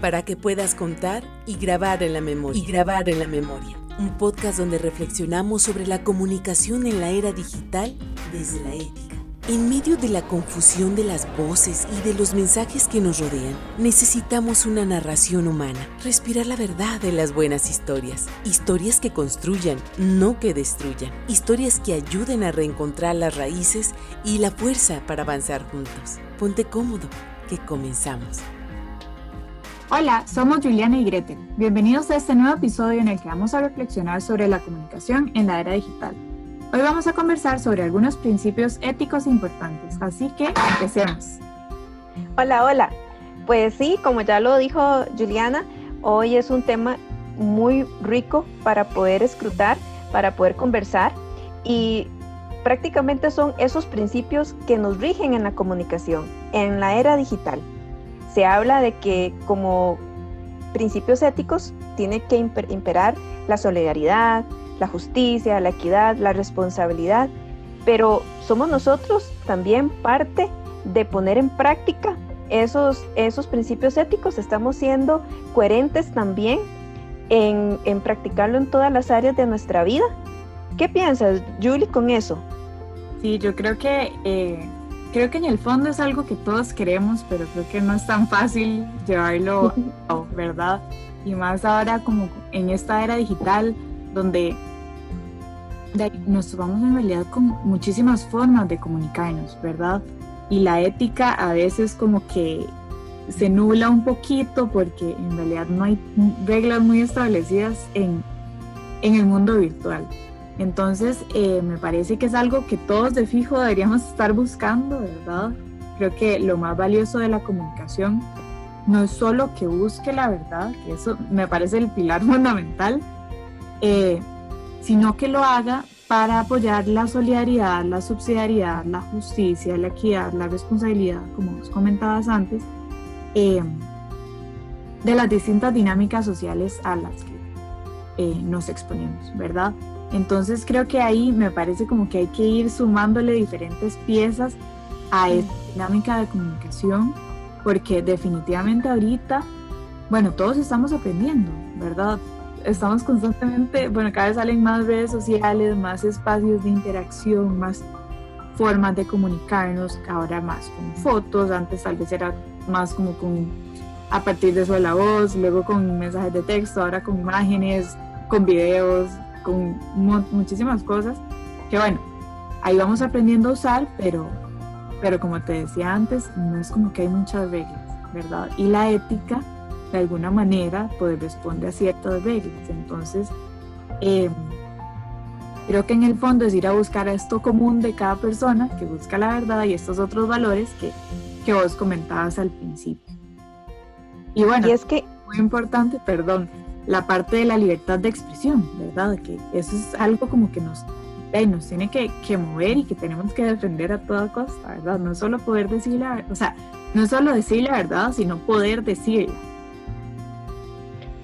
para que puedas contar y grabar en la memoria. Y grabar en la memoria. Un podcast donde reflexionamos sobre la comunicación en la era digital desde la ética. En medio de la confusión de las voces y de los mensajes que nos rodean, necesitamos una narración humana, respirar la verdad de las buenas historias, historias que construyan, no que destruyan, historias que ayuden a reencontrar las raíces y la fuerza para avanzar juntos. Ponte cómodo, que comenzamos. Hola, somos Juliana y Gretel. Bienvenidos a este nuevo episodio en el que vamos a reflexionar sobre la comunicación en la era digital. Hoy vamos a conversar sobre algunos principios éticos importantes, así que empecemos. Hola, hola. Pues sí, como ya lo dijo Juliana, hoy es un tema muy rico para poder escrutar, para poder conversar y prácticamente son esos principios que nos rigen en la comunicación, en la era digital se habla de que como principios éticos tiene que imperar la solidaridad, la justicia, la equidad, la responsabilidad, pero somos nosotros también parte de poner en práctica esos, esos principios éticos, estamos siendo coherentes también en, practicarlo en todas las áreas de nuestra vida. ¿Qué piensas, Julie, con eso? Sí, yo creo que eh, creo que en el fondo es algo que todos queremos, pero creo que no es tan fácil llevarlo, ¿verdad? Y más ahora como en esta era digital, donde nos tomamos en realidad con muchísimas formas de comunicarnos, ¿verdad? Y la ética a veces como que se nubla un poquito porque en realidad no hay reglas muy establecidas en, en el mundo virtual. Entonces, eh, me parece que es algo que todos de fijo deberíamos estar buscando, ¿verdad? Creo que lo más valioso de la comunicación no es solo que busque la verdad, que eso me parece el pilar fundamental, eh, sino que lo haga para apoyar la solidaridad, la subsidiariedad, la justicia, la equidad, la responsabilidad, como os comentabas antes, eh, de las distintas dinámicas sociales a las que nos exponemos, ¿verdad? Entonces creo que ahí me parece como que hay que ir sumándole diferentes piezas a esta dinámica de comunicación, porque definitivamente ahorita, bueno, todos estamos aprendiendo, ¿verdad? Estamos constantemente, bueno, cada vez salen más redes sociales, más espacios de interacción, más formas de comunicarnos, ahora más con fotos, antes tal vez era más como con, a partir de la voz, luego con mensajes de texto, ahora con imágenes, con videos, con muchísimas cosas que bueno, ahí vamos aprendiendo a usar, pero, pero como te decía antes, no es como que hay muchas reglas, ¿verdad? Y la ética, de alguna manera, pues responde a ciertas reglas. Entonces, em, creo que en el fondo es ir a buscar esto común de cada persona, que busca la verdad y estos otros valores que, que vos comentabas al principio. Y bueno, y es que... Muy importante, perdón, la parte de la libertad de expresión, ¿verdad? Que eso es algo como que nos, nos tiene que, mover y que tenemos que defender a toda costa, ¿verdad? No solo poder decir la o sea, no solo decir la verdad, sino poder decirla.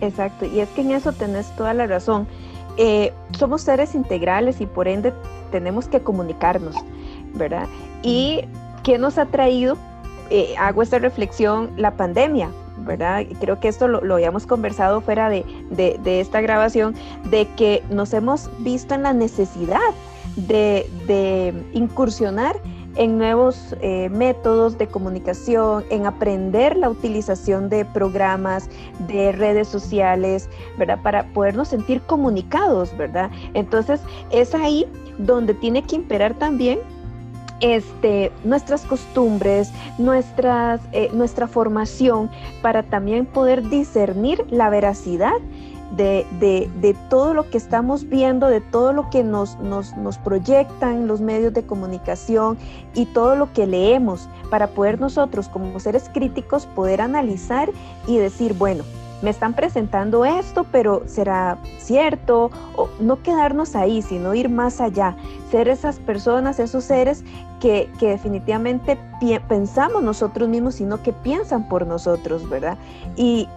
Exacto, y es que en eso tenés toda la razón. Eh, somos seres integrales y por ende tenemos que comunicarnos, ¿verdad? ¿Y qué nos ha traído? Eh, hago esta reflexión, la pandemia, ¿verdad? Creo que esto lo, habíamos conversado fuera de, esta grabación, de que nos hemos visto en la necesidad de, incursionar en nuevos eh, métodos de comunicación, en aprender la utilización de programas, de redes sociales, ¿verdad? Para podernos sentir comunicados, ¿verdad? Entonces es ahí donde tiene que imperar también este, nuestras costumbres, nuestras, eh, nuestra formación, para también poder discernir la veracidad de, todo lo que estamos viendo, de todo lo que nos, nos, nos, proyectan los medios de comunicación y todo lo que leemos, para poder nosotros como seres críticos poder analizar y decir, bueno, me están presentando esto, pero será cierto, o no quedarnos ahí, sino ir más allá, ser esas personas, esos seres que, definitivamente pensamos nosotros mismos, sino que piensan por nosotros, ¿verdad? Y,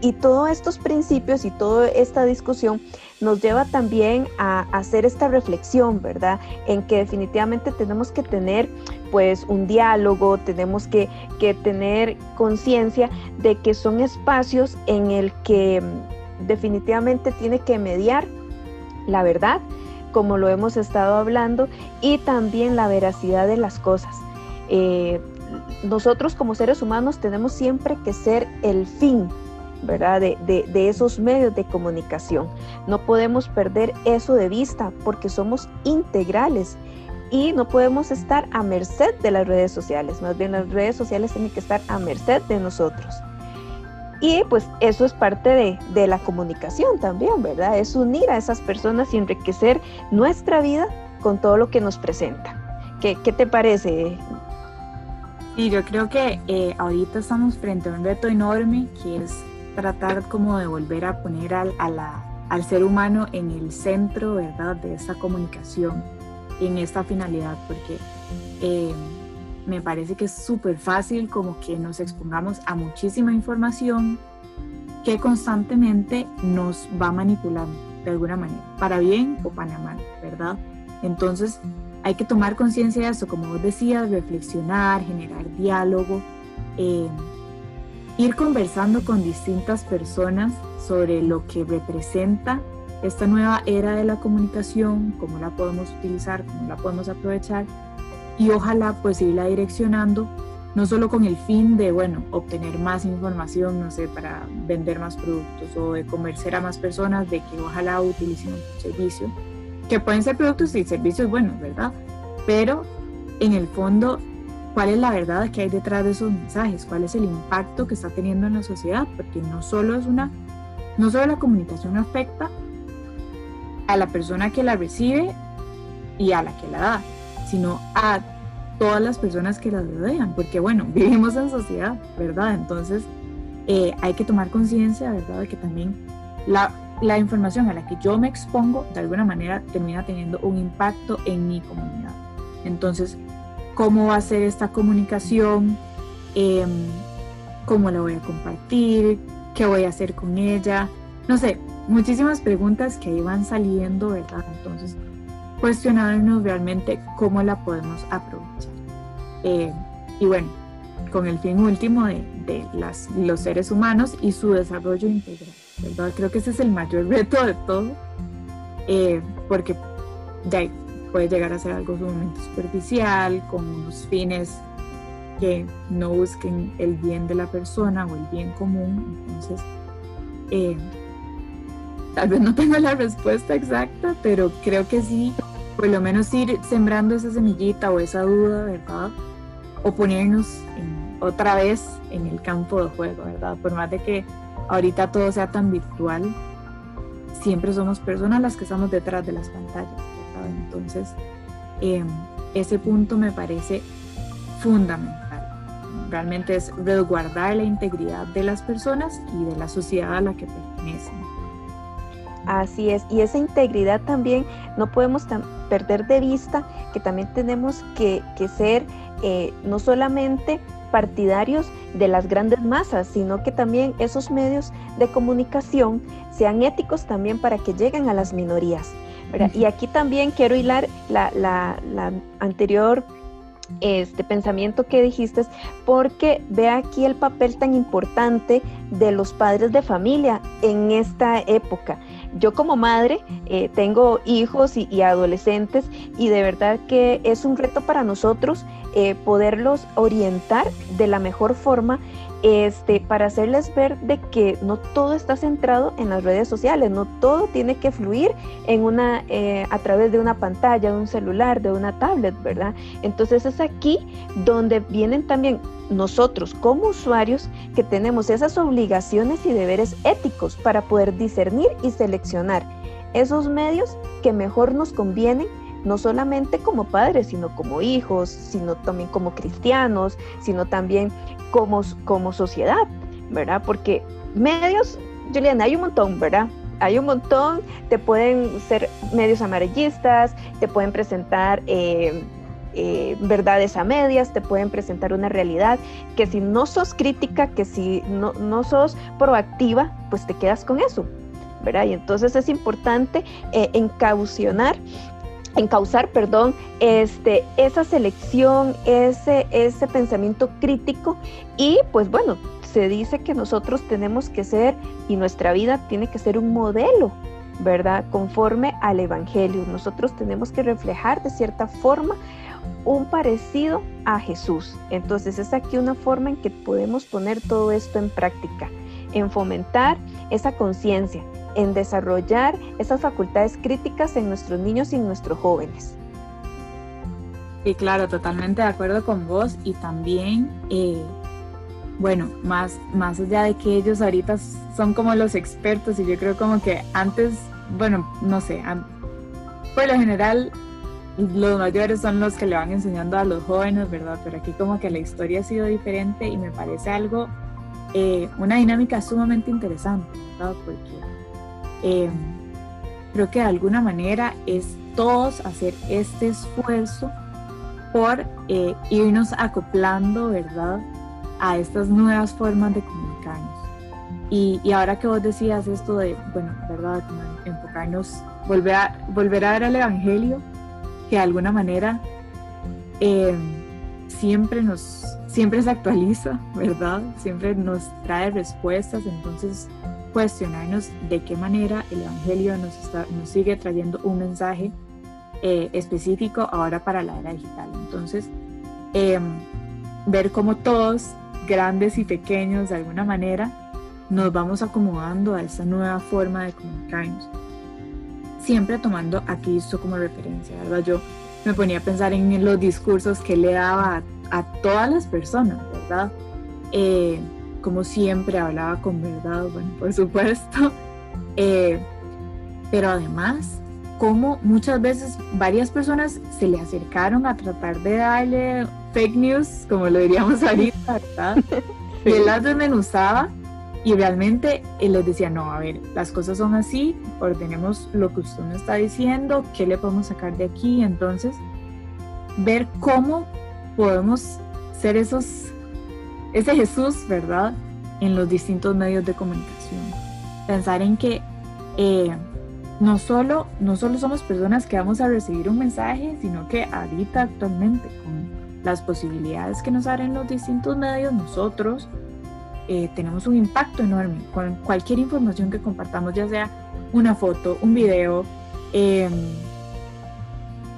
y todos estos principios y toda esta discusión nos lleva también a, hacer esta reflexión, ¿verdad? En que definitivamente tenemos que tener pues un diálogo, tenemos que, que tener conciencia de que son espacios en el que mm, definitivamente tiene que mediar la verdad, como lo hemos estado hablando, y también la veracidad de las cosas. Eh, nosotros como seres humanos tenemos siempre que ser el fin ¿verdad? De, de, esos medios de comunicación. No podemos perder eso de vista porque somos integrales y no podemos estar a merced de las redes sociales. Más bien las redes sociales tienen que estar a merced de nosotros. Y pues eso es parte de, de la comunicación también, ¿verdad? Es unir a esas personas y enriquecer nuestra vida con todo lo que nos presenta. ¿Qué, qué te parece, Sí, yo creo que eh, ahorita estamos frente a un reto enorme que es tratar como de volver a poner al, al ser humano en el centro, ¿verdad?, de esta comunicación, en esta finalidad, porque eh, me parece que es súper fácil como que nos expongamos a muchísima información que constantemente nos va manipulando de alguna manera, para bien o para mal, ¿verdad? Entonces hay que tomar conciencia de eso, como vos decías, reflexionar, generar diálogo. Eh, ir conversando con distintas personas sobre lo que representa esta nueva era de la comunicación, cómo la podemos utilizar, cómo la podemos aprovechar y ojalá pues irla direccionando no solo con el fin de, bueno, obtener más información, no sé, para vender más productos o de convencer a más personas de que ojalá utilicen un servicio, que pueden ser productos y servicios buenos, ¿verdad? Pero en el fondo cuál es la verdad que hay detrás de esos mensajes, cuál es el impacto que está teniendo en la sociedad, porque no solo es una, no solo la comunicación afecta a la persona que la recibe y a la que la da, sino a todas las personas que la rodean, porque bueno, vivimos en sociedad, ¿verdad? Entonces eh, hay que tomar conciencia, ¿verdad?, de que también la, la información a la que yo me expongo, de alguna manera, termina teniendo un impacto en mi comunidad. Entonces, cómo va a ser esta comunicación, em, cómo la voy a compartir, qué voy a hacer con ella, no sé, muchísimas preguntas que iban saliendo, ¿verdad? Entonces, cuestionarnos realmente cómo la podemos aprovechar. Eh, y bueno, con el fin último de, los seres humanos y su desarrollo integral, ¿verdad? Creo que ese es el mayor reto de todo, eh, porque de puede llegar a ser algo sumamente superficial, con unos fines que no busquen el bien de la persona o el bien común. Entonces, eh, tal vez no tengo la respuesta exacta, pero creo que sí, por lo menos ir sembrando esa semillita o esa duda, ¿verdad? O ponernos otra vez en el campo de juego, ¿verdad? Por más de que ahorita todo sea tan virtual, siempre somos personas las que estamos detrás de las pantallas. Entonces, em, ese punto me parece fundamental. Realmente es resguardar la integridad de las personas y de la sociedad a la que pertenecen. Así es, y esa integridad también no podemos perder de vista que también tenemos que, ser eh, no solamente partidarios de las grandes masas, sino que también esos medios de comunicación sean éticos también para que lleguen a las minorías. Y aquí también quiero hilar la, la, anterior este pensamiento que dijiste, porque ve aquí el papel tan importante de los padres de familia en esta época. Yo como madre eh, tengo hijos y, adolescentes y de verdad que es un reto para nosotros eh, poderlos orientar de la mejor forma este, para hacerles ver de que no todo está centrado en las redes sociales, no todo tiene que fluir en una, eh, a través de una pantalla, de un celular, de una tablet, ¿verdad? Entonces es aquí donde vienen también nosotros como usuarios que tenemos esas obligaciones y deberes éticos para poder discernir y seleccionar esos medios que mejor nos convienen no solamente como padres, sino como hijos, sino también como cristianos, sino también como, como sociedad, ¿verdad? Porque medios, Juliana, hay un montón, ¿verdad? Hay un montón, te pueden ser medios amarillistas, te pueden presentar eh, eh, verdades a medias, te pueden presentar una realidad que si no sos crítica, que si no, no sos proactiva, pues te quedas con eso, ¿verdad? Y entonces es importante eh, encaucionar encauzar, perdón, este, esa selección, ese, ese pensamiento crítico y pues bueno, se dice que nosotros tenemos que ser y nuestra vida tiene que ser un modelo, ¿verdad? Conforme al Evangelio. Nosotros tenemos que reflejar de cierta forma un parecido a Jesús. Entonces es aquí una forma en que podemos poner todo esto en práctica, en fomentar esa conciencia, en desarrollar esas facultades críticas en nuestros niños y en nuestros jóvenes. Sí, claro, totalmente de acuerdo con vos y también, eh, bueno, más, más allá de que ellos ahorita son como los expertos y yo creo como que antes, bueno, no sé, por lo general los mayores son los que le van enseñando a los jóvenes, ¿verdad? Pero aquí como que la historia ha sido diferente y me parece algo, eh, una dinámica sumamente interesante, ¿verdad? Porque eh, creo que de alguna manera es todos hacer este esfuerzo por eh, irnos acoplando, ¿verdad? A estas nuevas formas de comunicarnos. Y, y, ahora que vos decías esto de, bueno, ¿verdad? Como enfocarnos, volver a, volver a ver el Evangelio, que de alguna manera eh, siempre nos, siempre se actualiza, ¿verdad? Siempre nos trae respuestas, entonces cuestionarnos de qué manera el Evangelio nos, está, nos sigue trayendo un mensaje eh, específico ahora para la era digital. Entonces, em, ver cómo todos, grandes y pequeños, de alguna manera, nos vamos acomodando a esa nueva forma de comunicarnos. Siempre tomando a Cristo como referencia, ¿verdad? Yo me ponía a pensar en los discursos que le daba a, todas las personas, ¿verdad? Eh, como siempre hablaba con verdad, bueno, por supuesto, eh, pero además, como muchas veces varias personas se le acercaron a tratar de darle fake news, como lo diríamos ahorita, ¿verdad? Y él las desmenuzaba y realmente él les decía, no, a ver, las cosas son así, ordenemos lo que usted nos está diciendo, qué le podemos sacar de aquí, entonces, ver cómo podemos ser esos ese Jesús, ¿verdad? En los distintos medios de comunicación. Pensar en que eh, no, solo, no solo somos personas que vamos a recibir un mensaje, sino que ahorita actualmente con las posibilidades que nos abren los distintos medios, nosotros eh, tenemos un impacto enorme con cualquier información que compartamos, ya sea una foto, un video, em,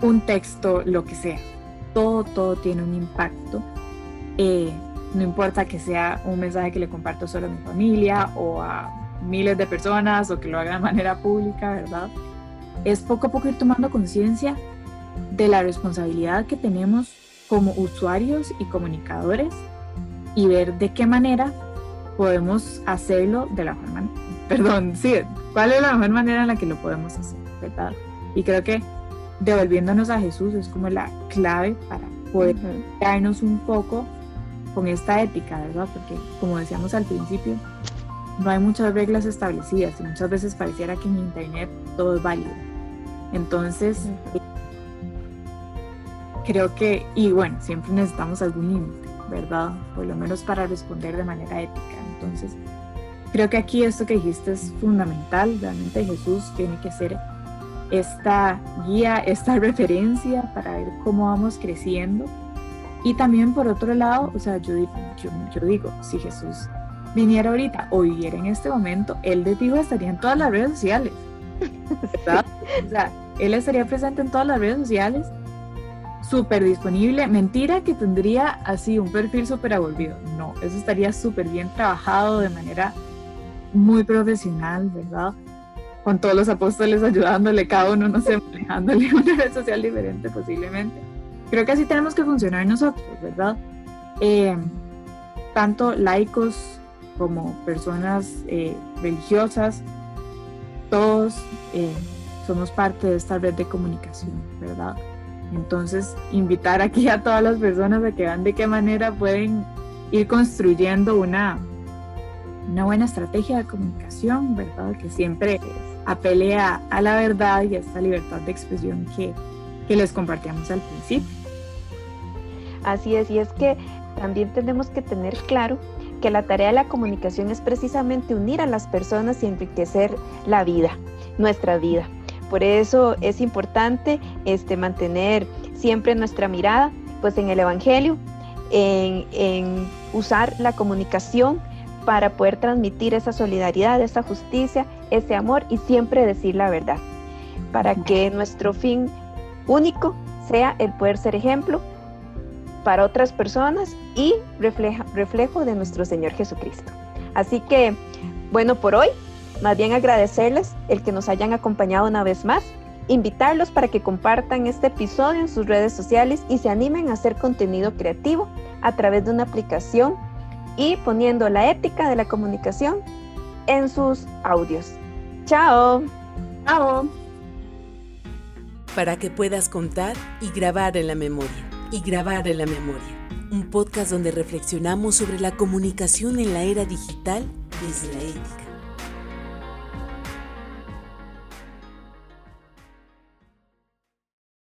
un texto, lo que sea. Todo, todo tiene un impacto. Eh, no importa que sea un mensaje que le comparto solo a mi familia o a miles de personas o que lo haga de manera pública, ¿verdad? Es poco a poco ir tomando conciencia de la responsabilidad que tenemos como usuarios y comunicadores y ver de qué manera podemos hacerlo de la mejor manera. Perdón, sí, cuál es la mejor manera en la que lo podemos hacer, ¿verdad? Y creo que devolviéndonos a Jesús es como la clave para poder darnos un poco con esta ética, ¿verdad? Porque como decíamos al principio, no hay muchas reglas establecidas y muchas veces pareciera que en Internet todo es válido. Entonces, creo que, y bueno, siempre necesitamos algún límite, ¿verdad? Por lo menos para responder de manera ética. Entonces, creo que aquí esto que dijiste es fundamental. Realmente Jesús tiene que ser esta guía, esta referencia para ver cómo vamos creciendo y también por otro lado, o sea, yo, yo, digo, si Jesús viniera ahorita o viviera en este momento, él de fijo estaría en todas las redes sociales. ¿verdad? o sea, él estaría presente en todas las redes sociales, súper disponible. Mentira que tendría así un perfil súper avolvido. No, eso estaría súper bien trabajado de manera muy profesional, ¿verdad? Con todos los apóstoles ayudándole, cada uno, no sé, manejándole una red social diferente posiblemente Creo que así tenemos que funcionar nosotros, ¿verdad? Eh, tanto laicos como personas eh, religiosas, todos eh, somos parte de esta red de comunicación, ¿verdad? Entonces, invitar aquí a todas las personas a que vean de qué manera pueden ir construyendo una, una buena estrategia de comunicación, ¿verdad? Que siempre apele a, la verdad y a esta libertad de expresión que, que les compartíamos al principio. Así es, y es que también tenemos que tener claro que la tarea de la comunicación es precisamente unir a las personas y enriquecer la vida, nuestra vida. Por eso es importante este, mantener siempre nuestra mirada pues, en el Evangelio, en, en usar la comunicación para poder transmitir esa solidaridad, esa justicia, ese amor y siempre decir la verdad, para que nuestro fin único sea el poder ser ejemplo para otras personas y reflejo de nuestro Señor Jesucristo. Así que, bueno, por hoy, más bien agradecerles el que nos hayan acompañado una vez más, invitarlos para que compartan este episodio en sus redes sociales y se animen a hacer contenido creativo a través de una aplicación y poniendo la ética de la comunicación en sus audios. Chao. Chao. Para que puedas contar y grabar en la memoria y grabar en la memoria. Un podcast donde reflexionamos sobre la comunicación en la era digital desde la ética.